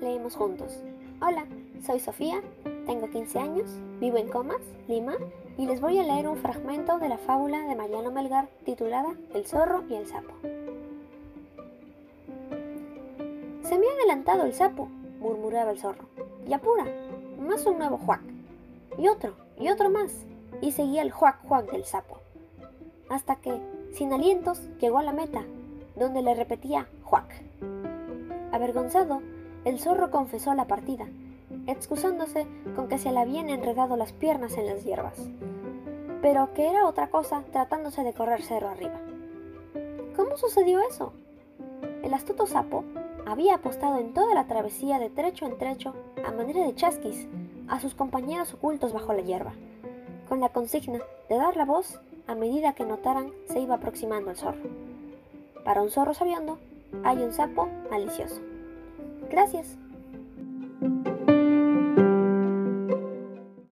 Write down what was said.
leamos juntos. Hola, soy Sofía, tengo 15 años, vivo en Comas, Lima, y les voy a leer un fragmento de la fábula de Mariano Melgar titulada El zorro y el sapo. Se me ha adelantado el sapo, murmuraba el zorro. Y apura, más un nuevo juac. Y otro, y otro más. Y seguía el juac juac del sapo. Hasta que, sin alientos, llegó a la meta, donde le repetía juac. Avergonzado, el zorro confesó la partida, excusándose con que se le habían enredado las piernas en las hierbas, pero que era otra cosa tratándose de correr cerro arriba. ¿Cómo sucedió eso? El astuto sapo había apostado en toda la travesía de trecho en trecho, a manera de chasquis, a sus compañeros ocultos bajo la hierba, con la consigna de dar la voz a medida que notaran se iba aproximando el zorro. Para un zorro sabiendo, hay un sapo malicioso. Gracias.